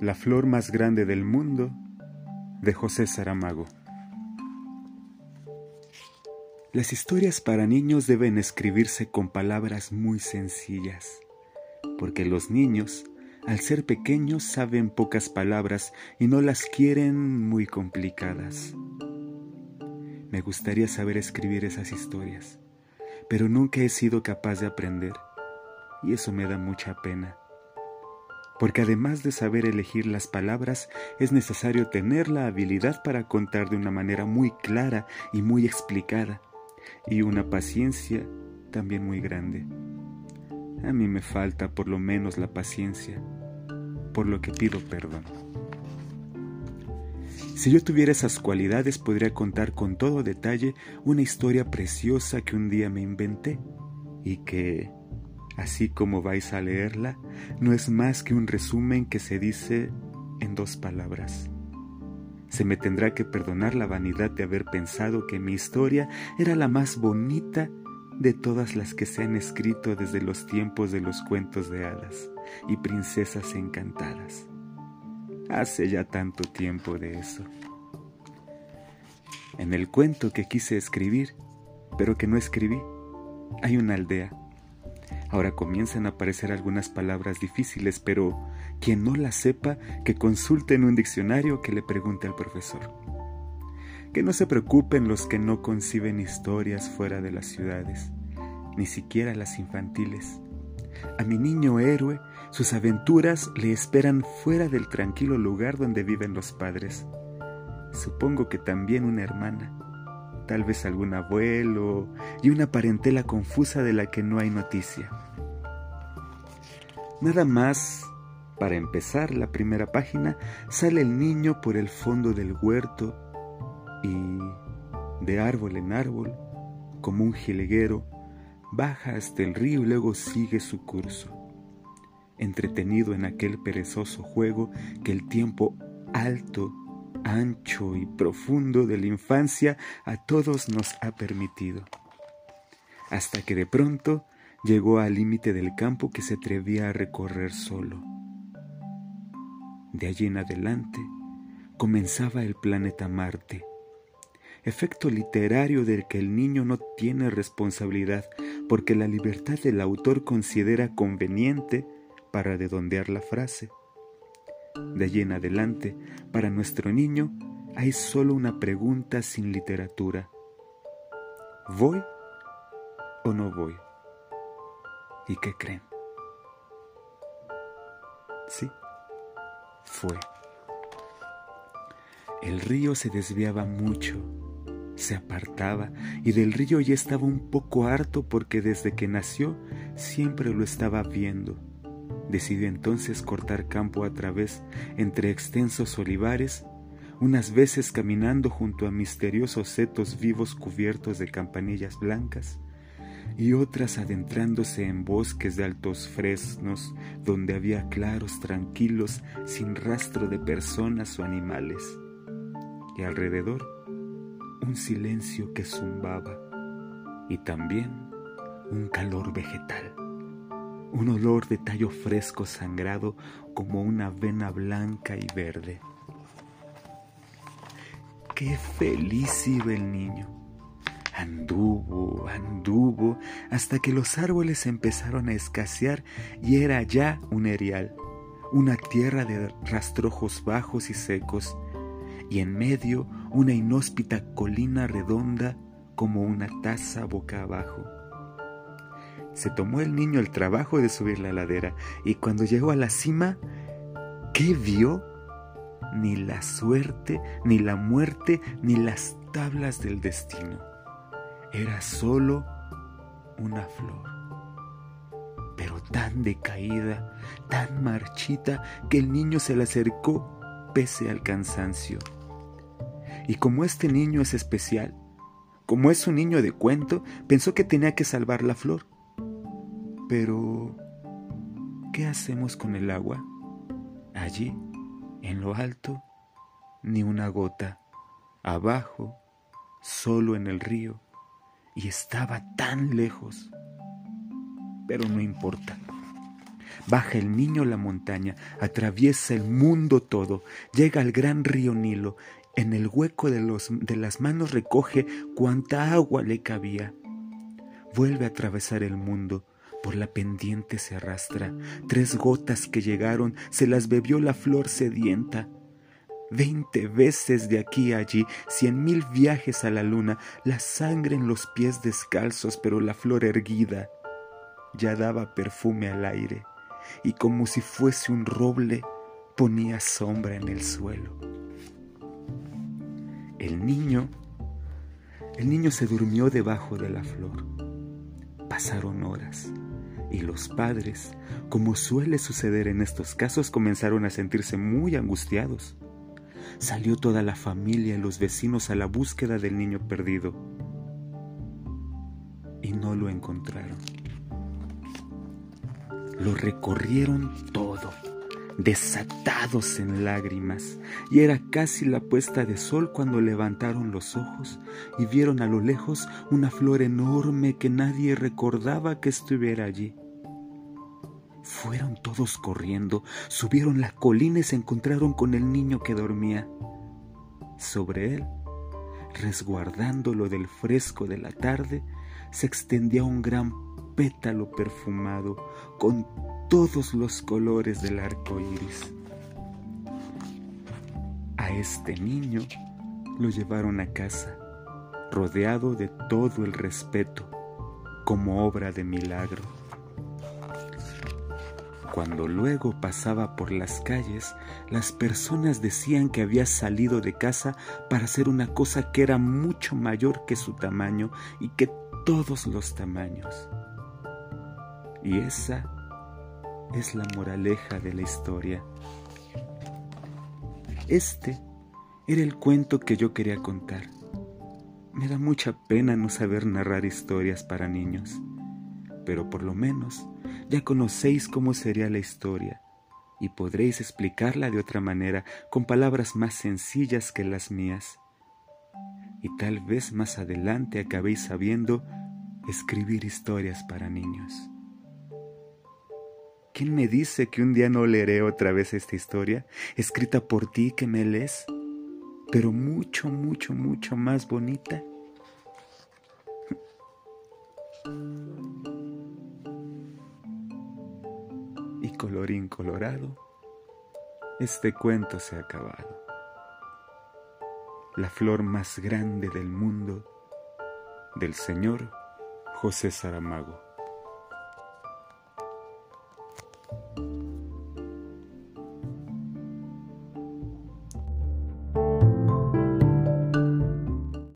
La flor más grande del mundo de José Saramago. Las historias para niños deben escribirse con palabras muy sencillas, porque los niños, al ser pequeños, saben pocas palabras y no las quieren muy complicadas. Me gustaría saber escribir esas historias, pero nunca he sido capaz de aprender, y eso me da mucha pena porque además de saber elegir las palabras, es necesario tener la habilidad para contar de una manera muy clara y muy explicada, y una paciencia también muy grande. A mí me falta por lo menos la paciencia, por lo que pido perdón. Si yo tuviera esas cualidades podría contar con todo detalle una historia preciosa que un día me inventé y que, así como vais a leerla, no es más que un resumen que se dice en dos palabras. Se me tendrá que perdonar la vanidad de haber pensado que mi historia era la más bonita de todas las que se han escrito desde los tiempos de los cuentos de hadas y princesas encantadas. Hace ya tanto tiempo de eso. En el cuento que quise escribir, pero que no escribí, hay una aldea Ahora comienzan a aparecer algunas palabras difíciles, pero quien no las sepa, que consulte en un diccionario que le pregunte al profesor. Que no se preocupen los que no conciben historias fuera de las ciudades, ni siquiera las infantiles. A mi niño héroe, sus aventuras le esperan fuera del tranquilo lugar donde viven los padres. Supongo que también una hermana, tal vez algún abuelo y una parentela confusa de la que no hay noticia. Nada más, para empezar la primera página, sale el niño por el fondo del huerto y, de árbol en árbol, como un jilguero, baja hasta el río y luego sigue su curso, entretenido en aquel perezoso juego que el tiempo alto ancho y profundo de la infancia a todos nos ha permitido. Hasta que de pronto llegó al límite del campo que se atrevía a recorrer solo. De allí en adelante comenzaba el planeta Marte, efecto literario del que el niño no tiene responsabilidad porque la libertad del autor considera conveniente para redondear la frase. De allí en adelante, para nuestro niño, hay solo una pregunta sin literatura. ¿Voy o no voy? ¿Y qué creen? Sí, fue. El río se desviaba mucho, se apartaba y del río ya estaba un poco harto porque desde que nació siempre lo estaba viendo Decidió entonces cortar campo a través entre extensos olivares, unas veces caminando junto a misteriosos setos vivos cubiertos de campanillas blancas, y otras adentrándose en bosques de altos fresnos donde había claros tranquilos sin rastro de personas o animales, y alrededor un silencio que zumbaba y también un calor vegetal un olor de tallo fresco sangrado como una vena blanca y verde. Qué feliz iba el niño. Anduvo, anduvo, hasta que los árboles empezaron a escasear y era ya un erial, una tierra de rastrojos bajos y secos, y en medio una inhóspita colina redonda como una taza boca abajo se tomó el niño el trabajo de subir la ladera y cuando llegó a la cima, ¿qué vio? Ni la suerte, ni la muerte, ni las tablas del destino. Era solo una flor, pero tan decaída, tan marchita, que el niño se le acercó pese al cansancio. Y como este niño es especial, como es un niño de cuento, pensó que tenía que salvar la flor pero, ¿qué hacemos con el agua? Allí, en lo alto, ni una gota. Abajo, solo en el río. Y estaba tan lejos. Pero no importa. Baja el niño la montaña, atraviesa el mundo todo, llega al gran río Nilo, en el hueco de, los, de las manos recoge cuanta agua le cabía. Vuelve a atravesar el mundo, por la pendiente se arrastra, tres gotas que llegaron, se las bebió la flor sedienta. Veinte veces de aquí a allí, cien mil viajes a la luna, la sangre en los pies descalzos, pero la flor erguida ya daba perfume al aire, y como si fuese un roble, ponía sombra en el suelo. El niño, el niño se durmió debajo de la flor. Pasaron horas y los padres, como suele suceder en estos casos, comenzaron a sentirse muy angustiados. Salió toda la familia y los vecinos a la búsqueda del niño perdido y no lo encontraron. Lo recorrieron todo, desatados en lágrimas, y era casi la puesta de sol cuando levantaron los ojos y vieron a lo lejos una flor enorme que nadie recordaba que estuviera allí. Fueron todos corriendo, subieron la colina y se encontraron con el niño que dormía. Sobre él, resguardándolo del fresco de la tarde, se extendía un gran pétalo perfumado con todos los colores del arco iris. A este niño lo llevaron a casa, rodeado de todo el respeto, como obra de milagro. Cuando luego pasaba por las calles, las personas decían que había salido de casa para hacer una cosa que era mucho mayor que su tamaño y que todos los tamaños. Y esa es la moraleja de la historia. Este era el cuento que yo quería contar. Me da mucha pena no saber narrar historias para niños, pero por lo menos ya conocéis cómo sería la historia y podréis explicarla de otra manera con palabras más sencillas que las mías. Y tal vez más adelante acabéis sabiendo escribir historias para niños. ¿Quién me dice que un día no leeré otra vez esta historia, escrita por ti que me lees, pero mucho, mucho, mucho más bonita? Colorín colorado, este cuento se ha acabado. La flor más grande del mundo del señor José Saramago.